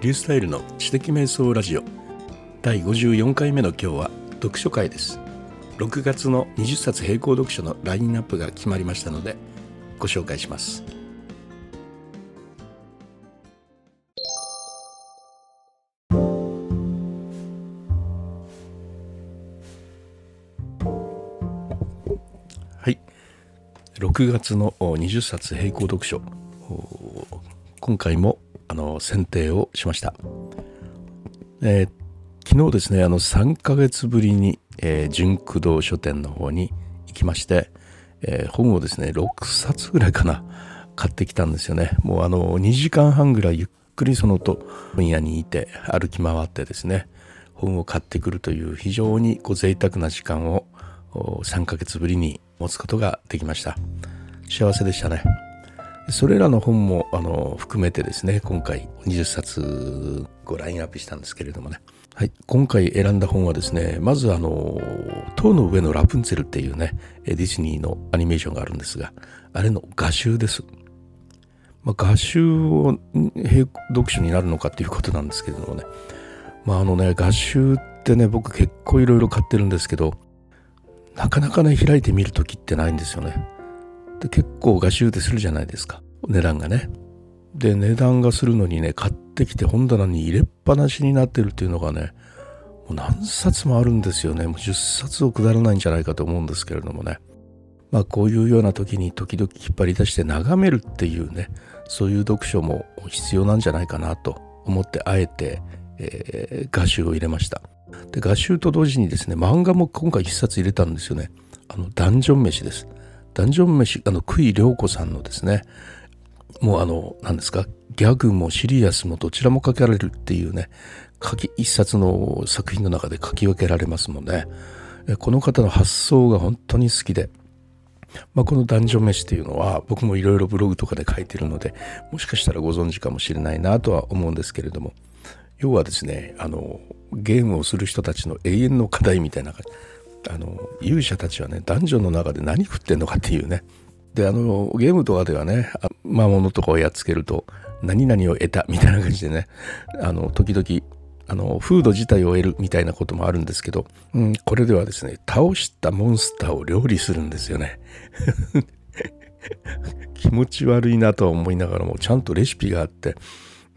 リュースタイルの知的瞑想ラジオ。第54回目の今日は読書会です。6月の20冊並行読書のラインナップが決まりましたのでご紹介します。はい。6月の20冊並行読書。今回もあの選定をしました、えー、昨日ですねあの3ヶ月ぶりに、えー、純駆動書店の方に行きまして、えー、本をですね6冊ぐらいかな買ってきたんですよね。もうあの2時間半ぐらいゆっくりそのと本屋にいて歩き回ってですね本を買ってくるという非常にこう贅沢な時間を3ヶ月ぶりに持つことができました。幸せでしたね。それらの本もあの含めてですね今回20冊ごラインアップしたんですけれどもね。はい、今回選んだ本はですねまずあの「塔の上のラプンツェル」っていうねディズニーのアニメーションがあるんですがあれの画集です、まあ、画集を読書になるのかっていうことなんですけれどもね。まああのね画集ってね僕結構いろいろ買ってるんですけどなかなかね開いてみる時ってないんですよね。で結構画集ってするじゃないですか。値段がね。で値段がするのにね買ってきて本棚に入れっぱなしになってるっていうのがねもう何冊もあるんですよね。もう10冊を下らないんじゃないかと思うんですけれどもね。まあこういうような時に時々引っ張り出して眺めるっていうねそういう読書も必要なんじゃないかなと思ってあえて、えー、画集を入れました。で画集と同時にですね漫画も今回一冊入れたんですよね。あのダンジョン飯です。ダンジョン飯あの久井涼子さんのですねもうあの何ですかギャグもシリアスもどちらも書けられるっていうね書き一冊の作品の中で書き分けられますもんね。この方の発想が本当に好きで。まあ、このダンジョン飯っていうのは僕もいろいろブログとかで書いてるのでもしかしたらご存知かもしれないなとは思うんですけれども。要はですねあのゲームをする人たちの永遠の課題みたいなあの勇者たちはねダンジョンの中で何食ってんのかっていうね。であのゲームとかではね魔物とかをやっつけると何々を得たみたいな感じでねあの時々あのフード自体を得るみたいなこともあるんですけど、うん、これではですね倒したモンスターを料理するんですよね。気持ち悪いなとは思いながらもちゃんとレシピがあって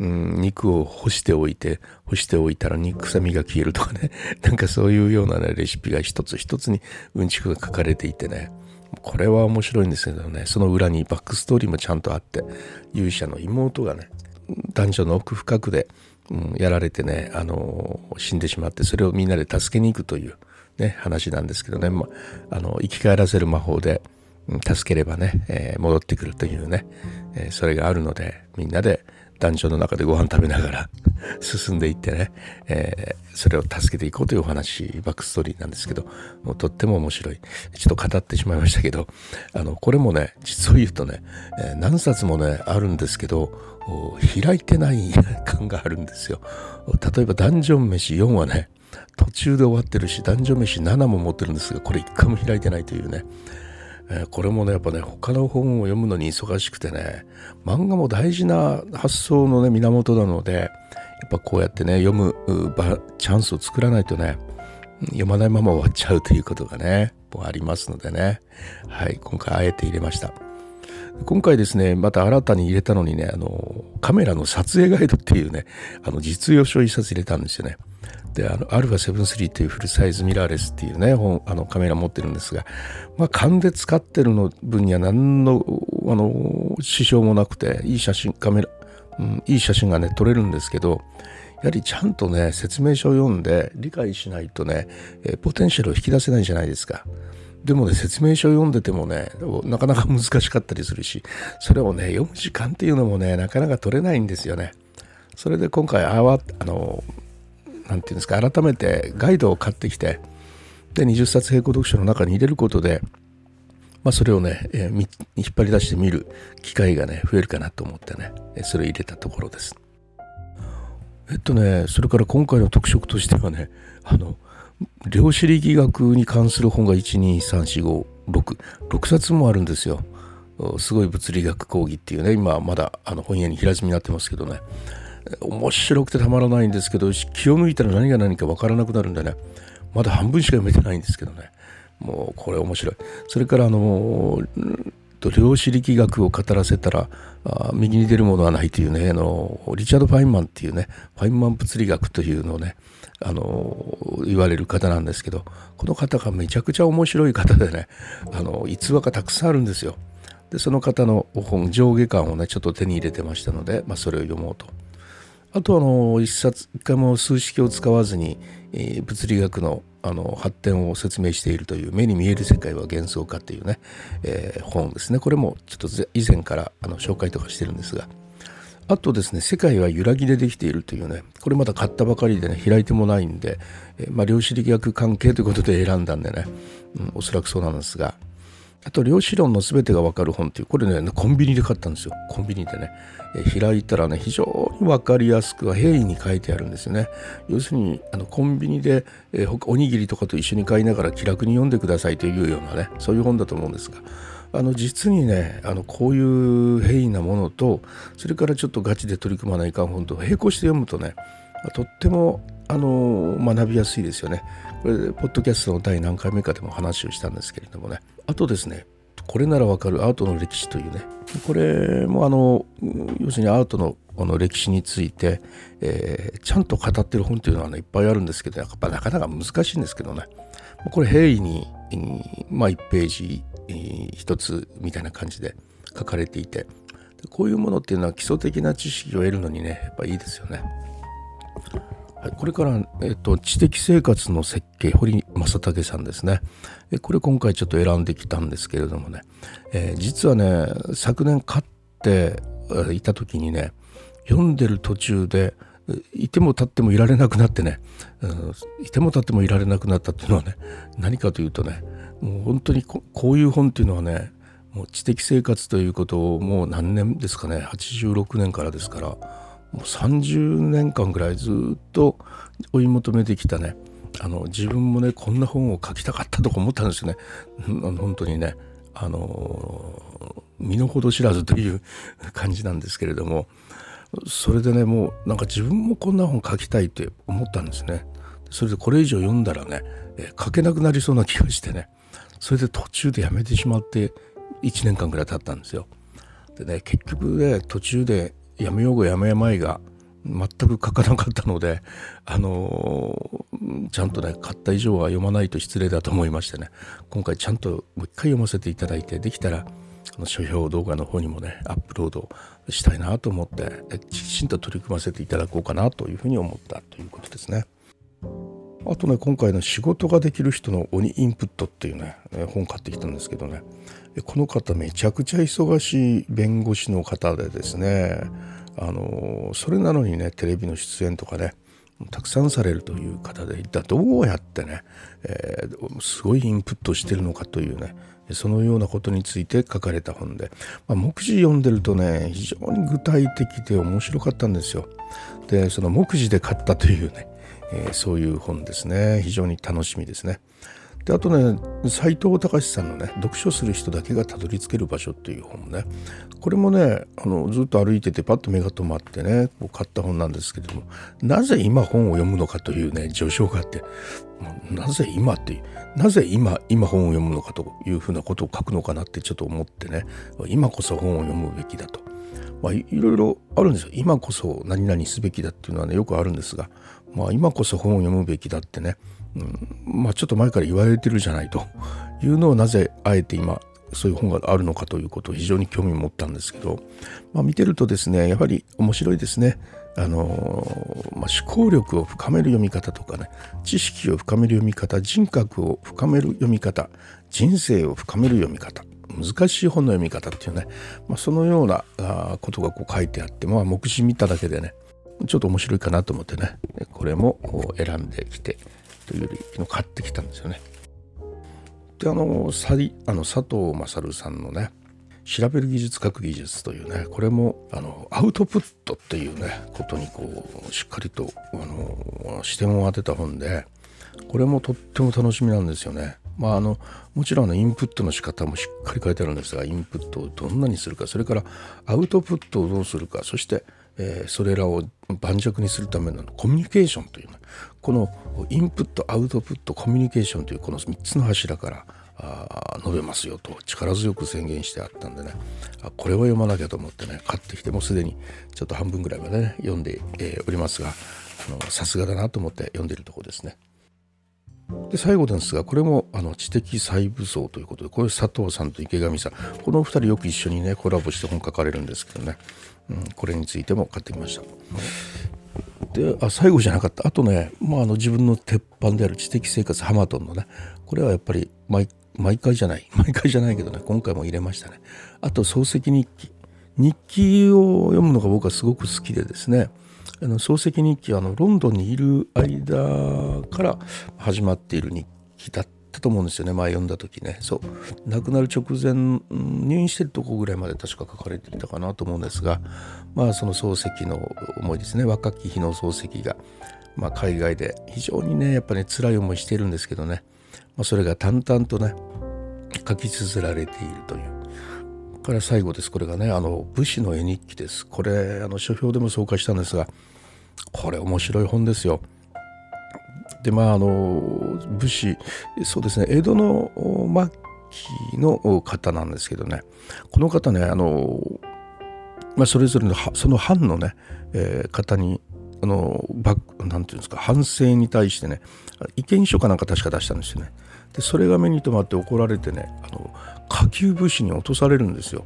うん、肉を干しておいて、干しておいたら肉臭みが消えるとかね、なんかそういうようなね、レシピが一つ一つにうんちくが書かれていてね、これは面白いんですけどね、その裏にバックストーリーもちゃんとあって、勇者の妹がね、男女の奥深くで、うん、やられてね、あのー、死んでしまって、それをみんなで助けに行くという、ね、話なんですけどね、まあの生き返らせる魔法で、助ければね、えー、戻ってくるというね、えー、それがあるので、みんなで、団長の中でご飯食べながら 進んでいってね、えー、それを助けていこうというお話バックストーリーなんですけどもうとっても面白い。ちょっと語ってしまいましたけどあのこれもね実を言うとね、えー、何冊もねあるんですけど開いてない 感があるんですよ。例えばダンジョン飯4はね途中で終わってるしダンジョン飯7も持ってるんですがこれ一回も開いてないというね。え、これもねやっぱね他の本を読むのに忙しくてね漫画も大事な発想のね源なのでやっぱこうやってね読むチャンスを作らないとね読まないまま終わっちゃうということがねもうありますのでね。はい今回あえて入れました。今回ですねまた新たに入れたのにねあのカメラの撮影ガイドっていうねあの実用書一冊入れたんですよねであの α7-3 っていうフルサイズミラーレスっていうね本あのカメラ持ってるんですが、まあ、勘で使ってるの分には何のあの支障もなくていい写真カメラ、うん、いい写真がね撮れるんですけどやはりちゃんとね説明書を読んで理解しないとね、えポテンシャルを引き出せないじゃないですか。でもね説明書を読んでてもねなかなか難しかったりするしそれをね読む時間っていうのもねなかなか取れないんですよね。それで今回あわあの何て言うんですか改めてガイドを買ってきてで20冊並行読書の中に入れることで、まあ、それをね、えー、引っ張り出してみる機会がね増えるかなと思ってねそれを入れたところです。えっとねそれから今回の特色としてはねあの量子力学に関する本が1234566冊もあるんですよ。すごい物理学講義っていうね。今まだあの本屋に平積みになってますけどね。面白くてたまらないんですけど気を抜いたら何が何か分からなくなるんでね。まだ半分しか読めてないんですけどね。もうこれ面白い。それからあのと量子力学を語らせたらあ右に出るものはないというねあのリチャード・ファインマンっていうねファインマン物理学というのをねあの言われる方なんですけどこの方がめちゃくちゃ面白い方でねあの逸話がたくさんあるんですよ。でその方の本上下巻をねちょっと手に入れてましたので、まあ、それを読もうと。あとあの一冊一回も数式を使わずに、えー、物理学のあの発展を説明しているという目に見える世界は幻想化というね、えー、本ですね。これもちょっと以前からあの紹介とかしてるんですがあとですね世界は揺らぎでできているというねこれまだ買ったばかりでね開いてもないんで、えー、まあ、量子力学関係ということで選んだんでね、うん、おそらくそうなんですがあと量子論の全てがわかる本っていうこれねコンビニで買ったんですよ。コンビニでね。開いたらね非常に分かりやすく平易に書いてあるんですよね。要するにあのコンビニで、え、おにぎりとかと一緒に買いながら気楽に読んでくださいというようなねそういう本だと思うんですが。あの実にねあのこういう平易なものとそれからちょっとガチで取り組まないかん本と並行して読むとねとってもあの学びやすいですよね。これポッドキャストの第何回目かでも話をしたんですけれどもね。あとですねこれならわかるアートの歴史というね。これもあの要するにアートのこの歴史について、えー、ちゃんと語ってる本というのはねいっぱいあるんですけどやっぱなかなか難しいんですけどね。これ平易に、まあ、1ページ1つみたいな感じで書かれていて。こういうものっていうのは基礎的な知識を得るのにねやっぱいいですよね。これから、えっと、知的生活の設計堀正武さんですね。これ今回ちょっと選んできたんですけれどもね、えー、実はね昨年買っていた時にね読んでる途中でいても立ってもいられなくなってね、うん、いても立ってもいられなくなったっていうのはね何かというとねもう本当にこういう本っていうのはねもう知的生活ということをもう何年ですかね86年からですからもう30年間ぐらいずっと追い求めてきたね。あの自分もねこんな本を書きたかったとか思ったんですよね。本当にねあの身の程知らずという感じなんですけれども。それでねもうなんか自分もこんな本書きたいって思ったんですね。それでこれ以上読んだらね、書けなくなりそうな気がしてね。それで途中でやめてしまって1年間ぐらい経ったんですよ。でね結局ね途中でやめようがやめやまいが全く書かなかったので、あのー、ちゃんとね買った以上は読まないと失礼だと思いましてね今回ちゃんともう一回読ませていただいてできたらあの書評動画の方にもねアップロードしたいなと思ってきちんと取り組ませていただこうかなというふうに思ったということですね。あとね今回の仕事ができる人の鬼インプットっていうね本買ってきたんですけどねこの方めちゃくちゃ忙しい弁護士の方でですねあのそれなのにねテレビの出演とかねたくさんされるという方で一体どうやってね、えー、すごいインプットしてるのかというねそのようなことについて書かれた本で、まあ、目次読んでるとね非常に具体的で面白かったんですよ。でその目次で買ったというね、えー、そういう本ですね非常に楽しみですね。であとね斎藤隆さんのね「読書する人だけがたどり着ける場所」っていう本ねこれもねあのずっと歩いててパッと目が止まってねこう買った本なんですけどもなぜ今本を読むのかというね序章があってなぜ今っていうなぜ今今本を読むのかというふうなことを書くのかなってちょっと思ってね今こそ本を読むべきだと。まあ、いろいろあるんですよ今こそ何々すべきだっていうのはねよくあるんですが、まあ、今こそ本を読むべきだってねうん、まあちょっと前から言われてるじゃないというのをなぜあえて今そういう本があるのかということを非常に興味を持ったんですけど、まあ、見てるとですねやはり面白いですね。あのまあ、思考力を深める読み方とかね知識を深める読み方人格を深める読み方人生を深める読み方難しい本の読み方っていうね、まあ、そのようなことがこう書いてあって、まあ、目次見ただけでねちょっと面白いかなと思ってねこれも選んできてというより昨日買ってきたんですよね。であのサリあの佐藤勝さんのね調べる技術書く技術というねこれもあのアウトプットっていうねことにこうしっかりとあの視点を当てた本でこれもとっても楽しみなんですよね。まあ、あのもちろんのインプットの仕方もしっかり書いてあるんですがインプットをどんなにするかそれからアウトプットをどうするかそしてえー、それらを盤石にするためのコミュニケーションという、ね、このインプットアウトプットコミュニケーションというこの3つの柱からあ述べますよと力強く宣言してあったんでねあこれは読まなきゃと思ってね買ってきてもうすでにちょっと半分ぐらいまでね読んで、えー、おりますがさすがだなと思って読んでいるところですね。で最後ですがこれもあの知的細部層ということでこれ佐藤さんと池上さんこのお二人よく一緒にねコラボして本書かれるんですけどね、うん、これについても買ってきました。であ最後じゃなかった。あとね、まあ、あの自分の鉄板である知的生活ハマトンのねこれはやっぱり毎回じゃない。毎回じゃないけどね今回も入れましたね。あと漱石日記。日記を読むのが僕はすごく好きでですねあの漱石日記はあのロンドンにいる間から始まっている日記だった。と思うんですよね前読んだ時ね。そう。亡くなる直前入院してるとこぐらいまで確か書かれていたかなと思うんですがまあその漱石の思いですね。若き日の漱石が、まあ、海外で非常にねやっぱり、ね、辛い思いしてるんですけどね、まあ、それが淡々とね書き綴られているという。から最後ですこれがねあの武士の絵日記です。これあの書評でも紹介したんですがこれ面白い本ですよ。でまああの武士そうですね江戸の末期の方なんですけどねこの方ねあの、まあ、それぞれのその藩のね、えー、方にあのバなんていうんですか反省に対してね意見書かなんか確か出したんですよね。でそれが目に留まって怒られてねあの下級武士に落とされるんですよ。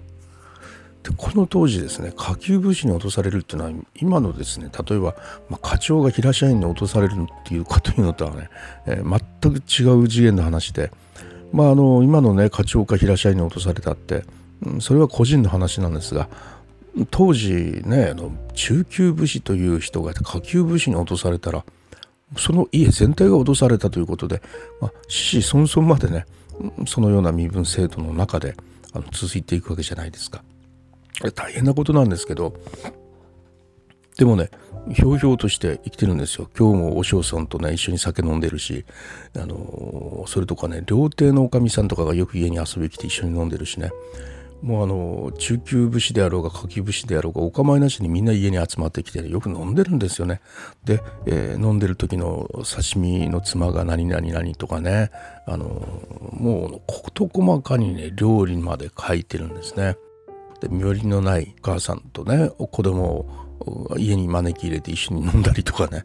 でこの当時ですね下級武士に落とされるっていうのは今のですね例えば、まあ、課長が平社員に落とされるっていうかというのとはね、えー、全く違う次元の話で、まあ、あの今のね課長か平社員に落とされたって、うん、それは個人の話なんですが当時ねあの中級武士という人が下級武士に落とされたらその家全体が落とされたということで、まあ、子々孫々までねそのような身分制度の中であの続いていくわけじゃないですか。大変なことなんですけどでもねひょうひょうとして生きてるんですよ今日もお嬢さんとね一緒に酒飲んでるしあのそれとかね料亭のおかみさんとかがよく家に遊びに来て一緒に飲んでるしねもうあの中級武士であろうが下級武士であろうがお構いなしにみんな家に集まってきて、ね、よく飲んでるんですよね。で、えー、飲んでる時の刺身の妻が何々何とかねあのもう事細かにね料理まで書いてるんですね。で身寄りのないお母さんとね子供を家に招き入れて一緒に飲んだりとかね。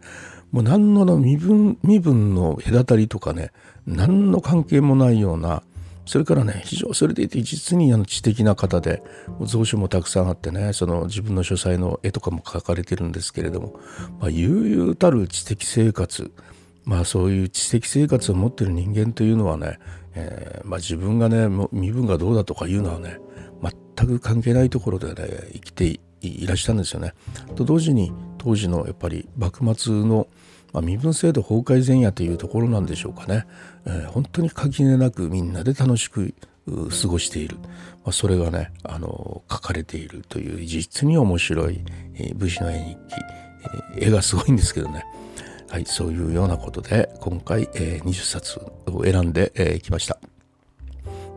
もう何の身分身分の隔たりとかね何の関係もないようなそれからね非常それでいて実にあの知的な方で蔵書もたくさんあってねその自分の書斎の絵とかも描かれてるんですけれども、まあ、悠々たる知的生活まあそういう知的生活を持ってる人間というのはね、えー、まあ、自分がね身分がどうだとかいうのはね全く関係ないところでね生きていらしたんですよね。と同時に当時のやっぱり幕末の、まあ、身分制度崩壊前夜というところなんでしょうかね、えー、本当に垣根なくみんなで楽しく過ごしている、まあ、それがねあの書かれているという実に面白い、えー、武士の絵日記、えー、絵がすごいんですけどねはい、そういうようなことで今回、えー、20冊を選んでき、えー、ました。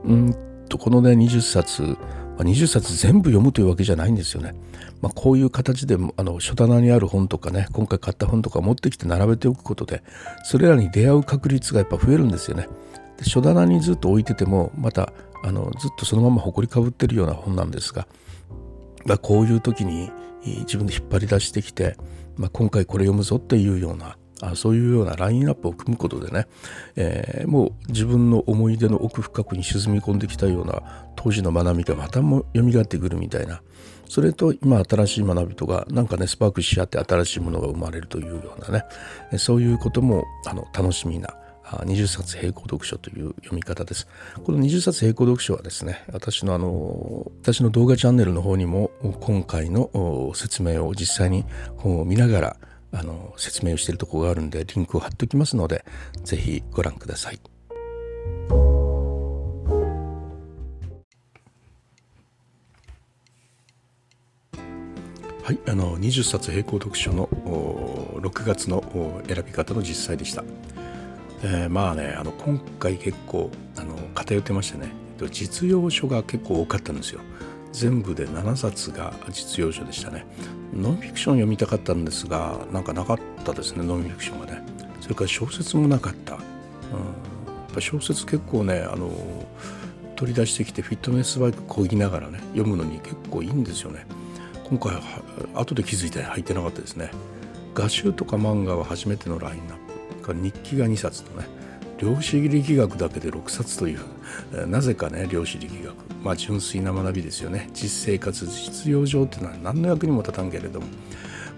うんとこのね20冊20冊全部読むというわけじゃないんですよね。まあ、こういう形であの書棚にある本とかね今回買った本とか持ってきて並べておくことでそれらに出会う確率がやっぱ増えるんですよね。で書棚にずっと置いててもまたあのずっとそのまま埃かぶってるような本なんですが、まあ、こういう時に自分で引っ張り出してきて、まあ、今回これ読むぞっていうようなあそういうようなラインナップを組むことでね、えー、もう自分の思い出の奥深くに沈み込んできたような当時の学びがまたも蘇ってくるみたいなそれと今新しい学びとかなんかねスパークし合って新しいものが生まれるというようなねそういうこともあの楽しみな20冊並行読書という読み方です。この20冊並行読書はですね、私のあの、私の動画チャンネルの方にも今回の説明を実際に本を見ながらあの説明をしているところがあるんでリンクを貼っておきますので是非ご覧ください。はい、あの20冊並行読書の6月の選び方の実際でした。えー、まあねあの今回結構あの偏ってましてね実用書が結構多かったんですよ。全部で7冊が実用書でしたね。ノンフィクション読みたかったんですがなんかなかったですねノンフィクションがね。それから小説もなかった、うん、やっぱ小説結構ねあの取り出してきてフィットネスバイクこぎながらね読むのに結構いいんですよね。今回は後で気づいて入ってなかったですね。画集とか漫画は初めてのラインナップ。日記が2冊とね。量子力学だけで6冊というなぜかね量子力学。まあ純粋な学びですよね。実生活実用上っていうのは何の役にも立たんけれども。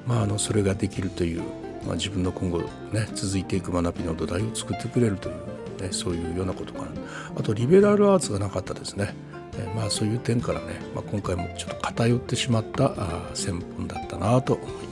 まああのそれができるという、まあ、自分の今後ね続いていく学びの土台を作ってくれるという、ね、そういうようなことかな。あとリベラルアーツがなかったですね。えまあそういう点からね、まあ、今回もちょっと偏ってしまったあ専本だったなと思います。